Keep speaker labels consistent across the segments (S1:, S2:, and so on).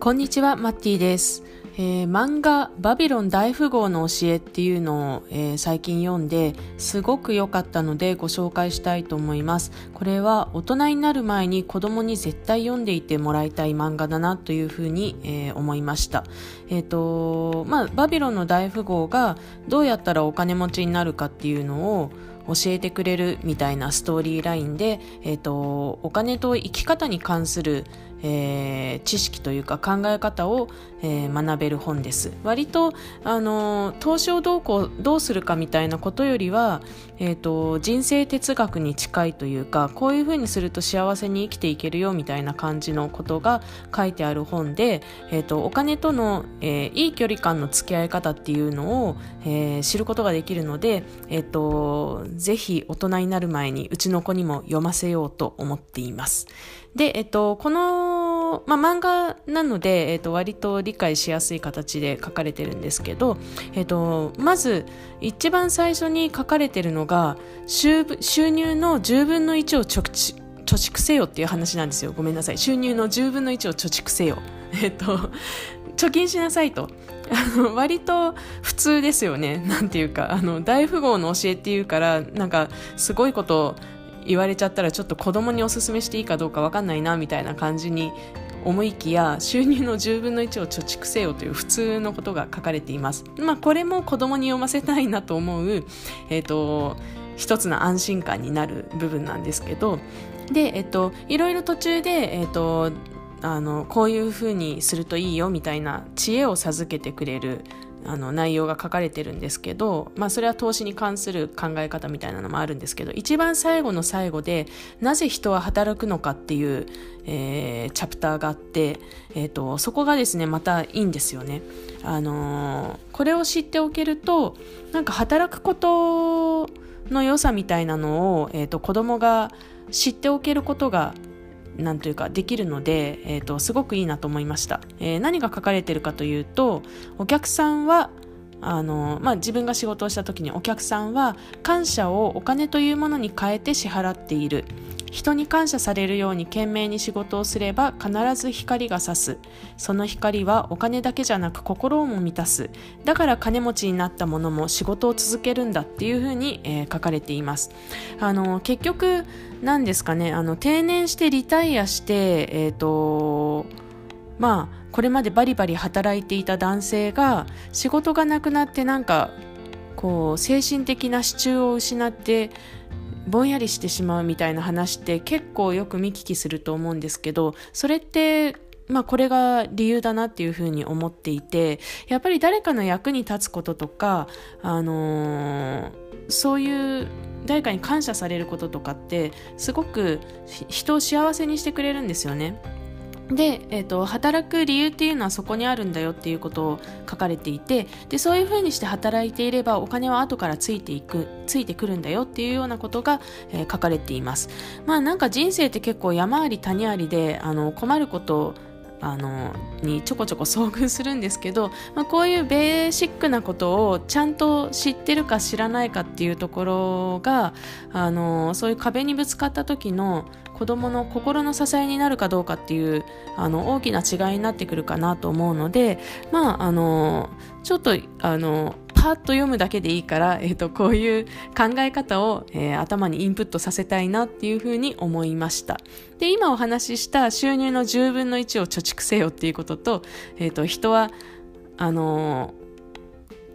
S1: こんにちは、マッティです。えー、漫画バビロン大富豪の教えっていうのを、えー、最近読んですごく良かったのでご紹介したいと思います。これは大人になる前に子供に絶対読んでいてもらいたい漫画だなというふうに、えー、思いました。えっ、と、まあ、バビロンの大富豪がどうやったらお金持ちになるかっていうのを教えてくれるみたいなストーリーラインで、えっ、と、お金と生き方に関するえー、知識というか考え方を、えー、学べる本です。割とあの投資をどうこうどうするかみたいなことよりは、えーと、人生哲学に近いというかこういうふうにすると幸せに生きていけるよみたいな感じのことが書いてある本で、えーと、お金との、えー、いい距離感の付き合い方っていうのを、えー、知ることができるので、えーとぜひ大人になる前にうちの子にも読ませようと思っています。で、えっと、この、まあ、漫画なので、えっと、割と理解しやすい形で書かれてるんですけど、えっと、まず、一番最初に書かれてるのが、収入の10分の1を貯蓄せよっていう話なんですよ。ごめんなさい。収入の10分の1を貯蓄せよ。えっと、貯金しなさいと。割と普通ですよね。なんていうか、あの、大富豪の教えっていうから、なんか、すごいこと言われちゃったらちょっと子供におすすめしていいかどうか分かんないなみたいな感じに思いきや収入の10分の1を貯蓄せよという普通のことが書かれています。まあこれも子供に読ませたいなと思う、え、ー、と、一つの安心感になる部分なんですけど、で、えっ、と、いろいろ途中で、えっ、と、あの、こういうふうにするといいよみたいな知恵を授けてくれるあの内容が書かれてるんですけど、まあ、それは投資に関する考え方みたいなのもあるんですけど一番最後の最後でなぜ人は働くのかっていう、えー、チャプターがあって、えーと、そこがですねまたいいんですよね。あのー、これを知っておけるとなんか働くことの良さみたいなのを、えーと子供が知っておけることがなんというかできるので、えーと、すごくいいなと思いました、えー、何が書かれてるかというとお客さんはあの、まあ、自分が仕事をした時にお客さんは感謝をお金というものに変えて支払っている。人に感謝されるように懸命に仕事をすれば必ず光が差す。その光はお金だけじゃなく心をも満たす。だから金持ちになった者も仕事を続けるんだっていうふうに、えー、書かれています。あの結局何ですかね。あの定年してリタイアしてえっ、ー、とまあこれまでバリバリ働いていた男性が仕事がなくなってなんかこう精神的な支柱を失ってぼんやりしてしまうみたいな話って結構よく見聞きすると思うんですけどそれってまあこれが理由だなっていうふうに思っていてやっぱり誰かの役に立つこととかあのー、そういう誰かに感謝されることとかってすごく人を幸せにしてくれるんですよね。で、えーと、働く理由っていうのはそこにあるんだよっていうことを書かれていてでそういうふうにして働いていればお金は後からついていくついてくるんだよっていうようなことが、えー、書かれています。まあなんか人生って結構山あり谷ありであの困ることあのにちょこちょこ遭遇するんですけど、まあ、こういうベーシックなことをちゃんと知ってるか知らないかっていうところがあのそういう壁にぶつかった時の子供の心の支えになるかどうかっていうあの大きな違いになってくるかなと思うのでまああのちょっとあのパッと読むだけでいいから、えーと、こういう考え方を、えー、頭にインプットさせたいなっていうふうに思いました。で今お話しした収入の10分の1を貯蓄せよっていうことと,、えーと、人はあの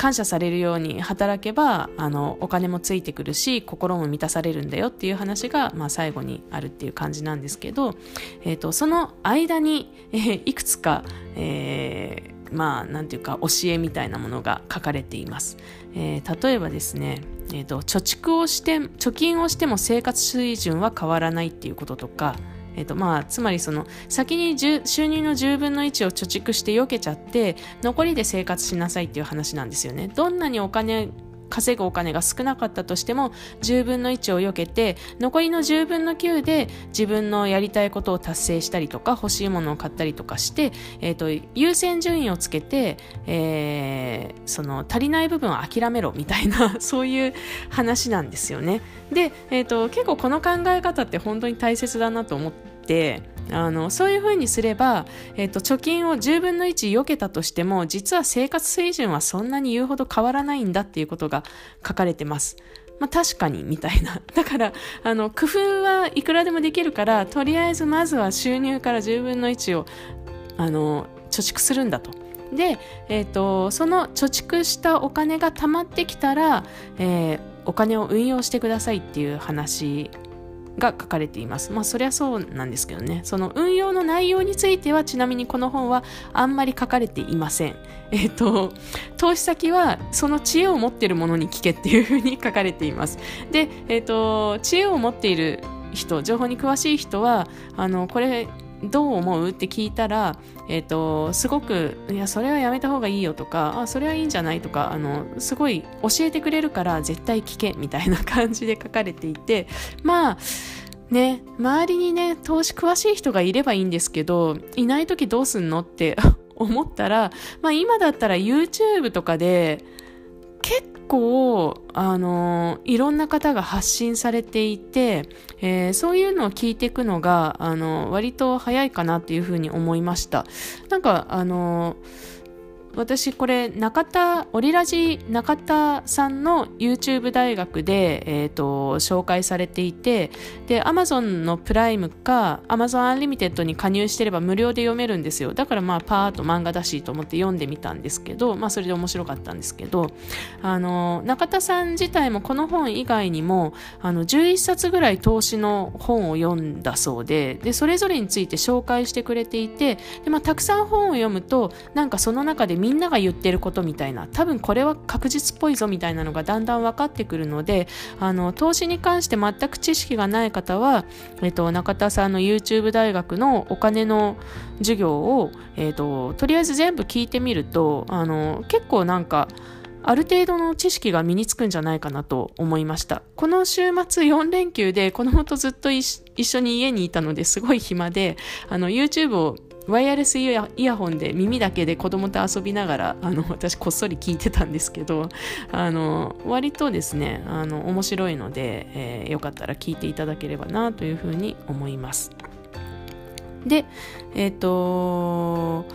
S1: 感謝されるように働けばあのお金もついてくるし心も満たされるんだよっていう話が、まあ、最後にあるっていう感じなんですけど、えーと、その間に、えー、いくつか、えーまあ、なんていうか教えみたいなものが書かれています。えー、例えばですね、えーと、貯蓄をして貯金をしても生活水準は変わらないっていうこととか、えっとまあ、つまりその先に収入の10分の1を貯蓄してよけちゃって残りで生活しなさいっていう話なんですよね。どんなにお金稼ぐお金が少なかったとしても10分の1をよけて残りの10分の9で自分のやりたいことを達成したりとか欲しいものを買ったりとかして、えーと、優先順位をつけて、えー、その足りない部分を諦めろみたいな そういう話なんですよね。で、えーと、結構この考え方って本当に大切だなと思ってあのそういうふうにすれば、えーと、貯金を10分の1避けたとしても実は生活水準はそんなに言うほど変わらないんだっていうことが書かれてます。まあ、確かにみたいな。だから、あの、工夫はいくらでもできるから、とりあえずまずは収入から10分の1を、あの、貯蓄するんだと。で、えーと、その貯蓄したお金が貯まってきたら、えー、お金を運用してくださいっていう話が書かれています。まあそりゃそうなんですけどね。その運用の内容についてはちなみにこの本はあんまり書かれていません。えっ、と、投資先はその知恵を持っている者に聞けっていうふうに書かれています。で、えっ、と、知恵を持っている人、情報に詳しい人は、あの、これどう思うって聞いたら、えっ、ー、と、すごく、いや、それはやめた方がいいよとか、あ、それはいいんじゃないとか、あの、すごい教えてくれるから絶対聞けみたいな感じで書かれていて、まあ、ね、周りにね、投資詳しい人がいればいいんですけど、いない時どうすんのって思ったら、まあ今だったら YouTube とかで、結構、あの、いろんな方が発信されていて、えー、そういうのを聞いていくのが、あの、割と早いかなっていうふうに思いました。なんか、あの、私これ中田オリラジ中田さんの YouTube 大学で、えーと、紹介されていてで Amazon のプライムか Amazon Unlimited に加入してれば無料で読めるんですよ。だからまあパーッと漫画だしと思って読んでみたんですけどまあそれで面白かったんですけどあの中田さん自体もこの本以外にもあの11冊ぐらい投資の本を読んだそうででそれぞれについて紹介してくれていてで、まあ、たくさん本を読むとなんかその中でみんなが言ってることみたいな多分これは確実っぽいぞみたいなのがだんだん分かってくるのであの投資に関して全く知識がない方は、えっと、中田さんの YouTube 大学のお金の授業を、えっと、とりあえず全部聞いてみるとあの結構なんかある程度の知識が身につくんじゃないかなと思いました。この週末4連休で子供とずっと一緒に家にいたのですごい暇で、あの YouTube をワイヤレスイヤホンで耳だけで子供と遊びながらあの私こっそり聞いてたんですけどあの割とですねあの面白いので、えー、よかったら聞いていただければなというふうに思います。でえっ、ー、と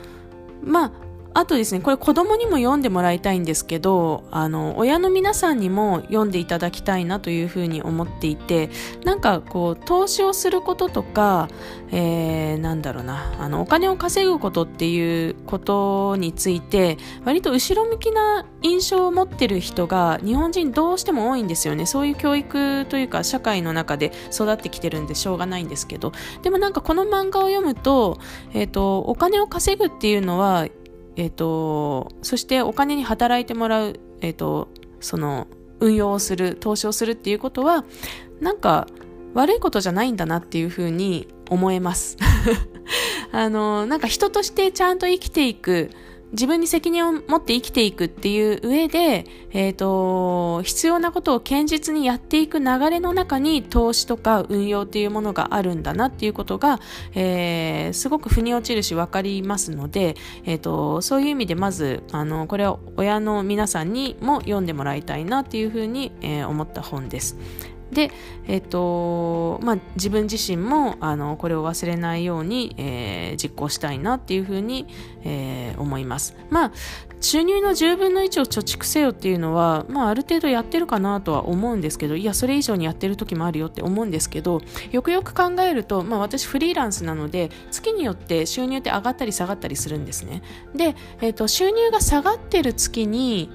S1: まああとですね、これ子供にも読んでもらいたいんですけど、あの、親の皆さんにも読んでいただきたいなというふうに思っていて、なんかこう、投資をすることとか、えー、なんだろうな、あの、お金を稼ぐことっていうことについて、割と後ろ向きな印象を持ってる人が日本人どうしても多いんですよね。そういう教育というか社会の中で育ってきてるんでしょうがないんですけど。でもなんかこの漫画を読むと、えっ、ー、と、お金を稼ぐっていうのは、えっ、ー、と、そしてお金に働いてもらう、えっ、ー、と、その、運用をする、投資をするっていうことは、なんか、悪いことじゃないんだなっていうふうに思えます。あの、なんか人としてちゃんと生きていく、自分に責任を持って生きていくっていう上で、えっ、ー、と、必要なことを堅実にやっていく流れの中に投資とか運用っていうものがあるんだなっていうことが、えー、すごく腑に落ちるし分かりますので、えっ、ー、と、そういう意味でまず、あの、これは親の皆さんにも読んでもらいたいなっていうふうに、えー、思った本です。で、えっ、と、まあ、自分自身も、あの、これを忘れないように、えー、実行したいなっていうふうに、えー、思います。まあ、収入の10分の1を貯蓄せよっていうのは、まあ、ある程度やってるかなとは思うんですけど、いや、それ以上にやってる時もあるよって思うんですけど、よくよく考えると、まあ、私フリーランスなので、月によって収入って上がったり下がったりするんですね。で、えっ、と、収入が下がってる月に、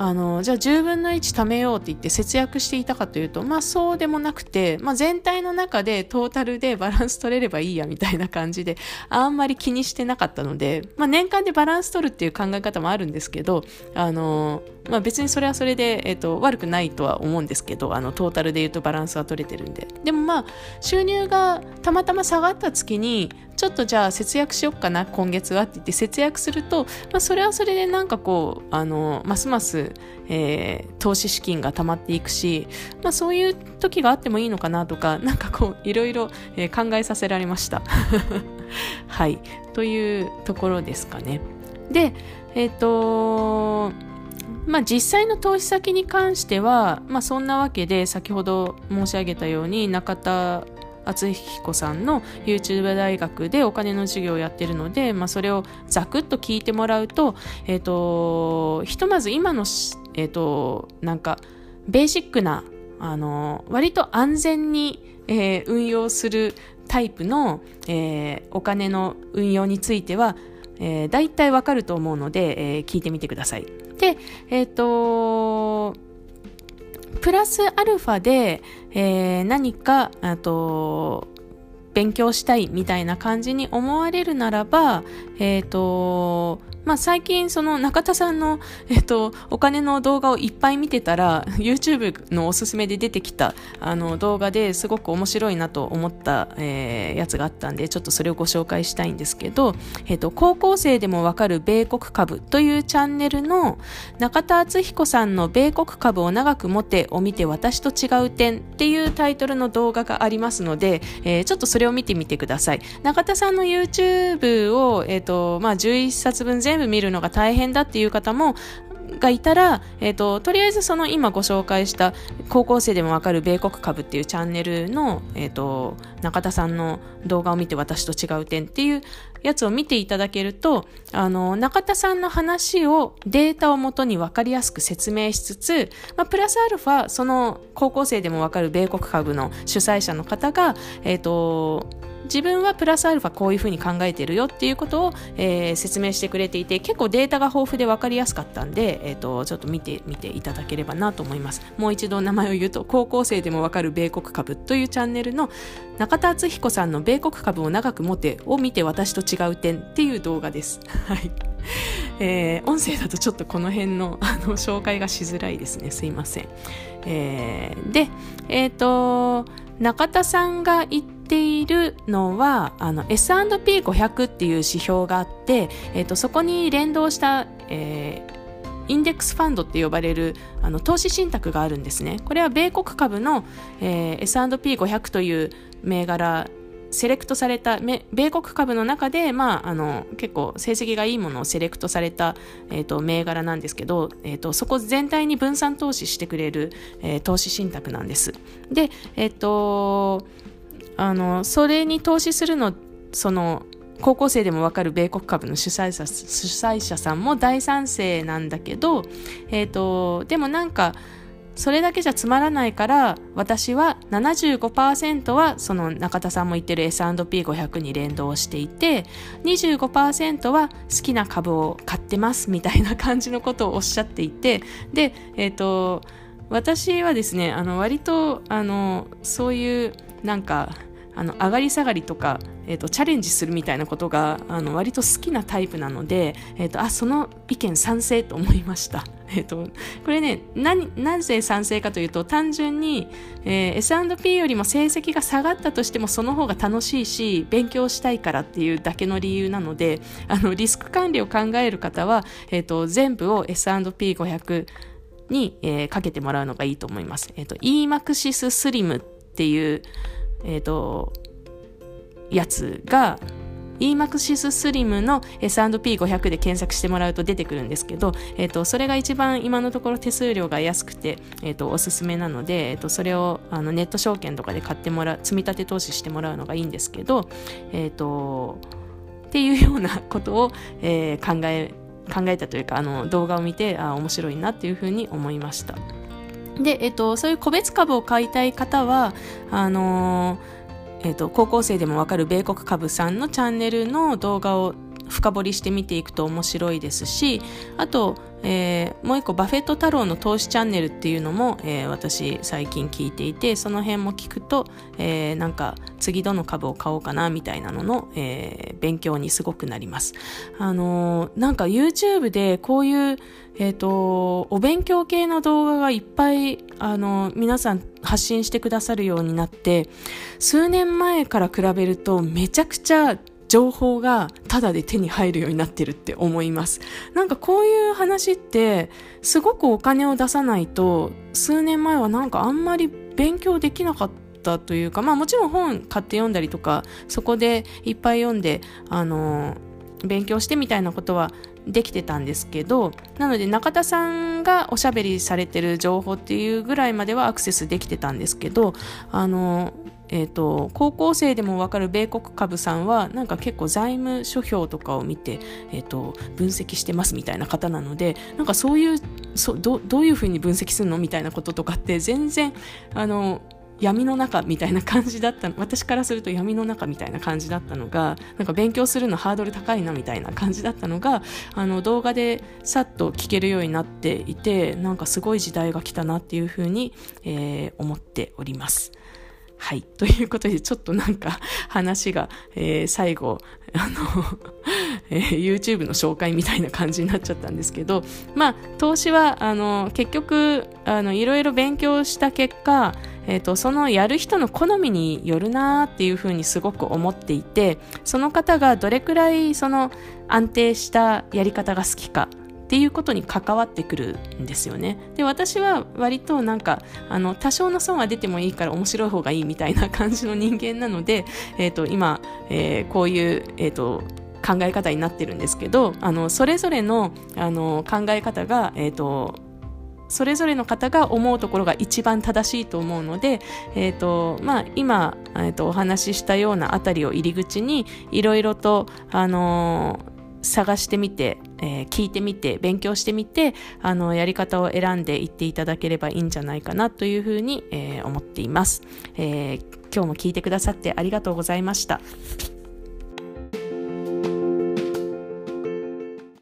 S1: あのじゃあ10分の1貯めようって言って節約していたかというと、まあそうでもなくて、まあ全体の中でトータルで バランス取れればいいやみたいな感じで、あんまり気にしてなかったので、まあ年間でバランス取るっていう考え方もあるんですけど、あの、まあ別にそれはそれで、えっ、と、悪くないとは思うんですけど、あの、トータルで言うとバランスは取れてるんで。でもまあ、収入がたまたま下がった月に、ちょっとじゃあ節約しよっかな今月はって言って節約すると、まあ、それはそれでなんかこうあのますます、えー、投資資金が溜まっていくし、まあ、そういう時があってもいいのかなとかなんかこういろいろ、考えさせられました。はい。というところですかね。でえっ、ー、とまあ、実際の投資先に関しては、まあ、そんなわけで先ほど申し上げたように中田敦彦さんの YouTube 大学でお金の授業をやってるので、まあ、それをざくっと聞いてもらうと、え、ー、と、ひとまず今の、え、ー、と、なんか、ベーシックな、あの、割と安全に、えー、運用するタイプの、え、お金の運用については、えー、大体わかると思うので、え、聞いてみてください。で、えっ、とプラスアルファで、えー、何か、あと、勉強したいみたいな感じに思われるならば、えっ、ー、と、まあ、最近その中田さんの、えっと、お金の動画をいっぱい見てたら YouTube のおすすめで出てきたあの動画ですごく面白いなと思った、えー、やつがあったんでちょっとそれをご紹介したいんですけど、えっと、高校生でもわかる米国株というチャンネルの中田敦彦さんの米国株を長く持てを見て私と違う点っていうタイトルの動画がありますので、えー、ちょっとそれを見てみてください。中田さんの YouTube を、えっとまあ、11冊分全部見るのが大変だっていう方もがいたら、え、ー、と、とりあえずその今ご紹介した高校生でもわかる米国株っていうチャンネルの、え、ー、と、中田さんの動画を見て私と違う点っていうやつを見ていただけると、あの、中田さんの話をデータをもとにわかりやすく説明しつつ、まあ、プラスアルファ、その高校生でもわかる米国株の主催者の方が、えっ、ー、と、自分はプラスアルファこういうふうに考えてるよっていうことを、えー、説明してくれていて結構データが豊富で分かりやすかったんで、えーと、ちょっと見てみていただければなと思います。もう一度名前を言うと高校生でも分かる米国株というチャンネルの中田敦彦さんの米国株を長く持てを見て私と違う点っていう動画です。はい。えー、音声だとちょっとこの辺のあの紹介がしづらいですね。すいません、えー、でえっ、ー、と中田さんが言ってているのはあの S&P500 っていう指標があって、えーと、そこに連動した、えー、インデックスファンドって呼ばれるあの投資信託があるんですね。これは米国株の、えー、S&P500 という銘柄セレクトされた米国株の中で、まあ、あの結構成績がいいものをセレクトされた、えーと、銘柄なんですけど、えーと、そこ全体に分散投資してくれる、えー、投資信託なんです。で、えっ、とあのそれに投資するのその高校生でもわかる米国株の主催者主催者さんも大賛成なんだけど、えーとでもなんかそれだけじゃつまらないから私は75%はその中田さんも言ってる S&P500 に連動していて25%は好きな株を買ってますみたいな感じのことをおっしゃっていてで、えっ、ー、と私はですねあの割とあのそういうなんかあの上がり下がりとか、えーと、チャレンジするみたいなことがあの割と好きなタイプなので、えーと、あその意見賛成と思いました。えと、これねなぜ賛成かというと単純に、えー、S&P よりも成績が下がったとしてもその方が楽しいし勉強したいからっていうだけの理由なのであのリスク管理を考える方は、えー、と全部を S&P500 に、えー、かけてもらうのがいいと思います。えっ、ー、と EMAXIS SLIM っていうえっ、ー、と、やつが、EMAXIS SLIM の S&P500 で検索してもらうと出てくるんですけど、えっ、ー、と、それが一番今のところ手数料が安くて、えっ、ー、と、おすすめなので、えっ、と、それをあのネット証券とかで買ってもらう、積み立て投資してもらうのがいいんですけど、えっ、と、っていうようなことを、え考え、考えたというか、あの、動画を見て、あ面白いなっていうふうに思いました。で、えっと、そういう個別株を買いたい方は、あのー、えっと、高校生でもわかる米国株さんのチャンネルの動画を深掘りして見ていくと面白いですし、あと、えー、もう一個バフェット太郎の投資チャンネルっていうのも、えー、私最近聞いていてその辺も聞くと、えー、なんか次どの株を買おうかなみたいなのの、えー、勉強にすごくなります。あのー、なんか YouTube でこういうえっ、ー、とお勉強系の動画がいっぱいあの皆さん発信してくださるようになって数年前から比べるとめちゃくちゃ情報がタダで手に入るようになってるって思います。なんかこういう話ってすごくお金を出さないと数年前はなんかあんまり勉強できなかったというか、まあもちろん本買って読んだりとか、そこでいっぱい読んで、あの勉強してみたいなことはできてたんですけどなので中田さんがおしゃべりされてる情報っていうぐらいまではアクセスできてたんですけどあのえーと、高校生でもわかる米国株さんはなんか結構財務諸表とかを見て、えーと、分析してますみたいな方なのでなんかそういうそどどういうふうに分析するのみたいなこととかって全然あの闇の中みたいな感じだった私からすると闇の中みたいな感じだったのがなんか勉強するのハードル高いなみたいな感じだったのがあの動画でさっと聞けるようになっていてなんかすごい時代が来たなっていうふうに、えー、思っております。はい。ということで、ちょっとなんか話が、えー、最後、あの えー、YouTube の紹介みたいな感じになっちゃったんですけど、まあ、投資は、あの、結局、あの、いろいろ勉強した結果、えっ、ー、と、そのやる人の好みによるなっていうふうにすごく思っていて、その方がどれくらいその安定したやり方が好きかっていうことに関わってくるんですよね。で、私は割となんか、あの、多少の損は出てもいいから面白い方がいいみたいな感じの人間なので、え、ー、と、今、えー、こういう、え、ー、と、考え方になってるんですけど、あの、それぞれの、あの、考え方が、えっ、と、それぞれの方が思うところが一番正しいと思うので、えっ、と、まあ、今、えっ、と、お話ししたようなあたりを入り口に、いろいろと、あの探してみて、えー、聞いてみて、勉強してみて、あの、やり方を選んでいっていただければいいんじゃないかなというふうに、えー、思っています、えー、今日も聞いてくださってありがとうございました。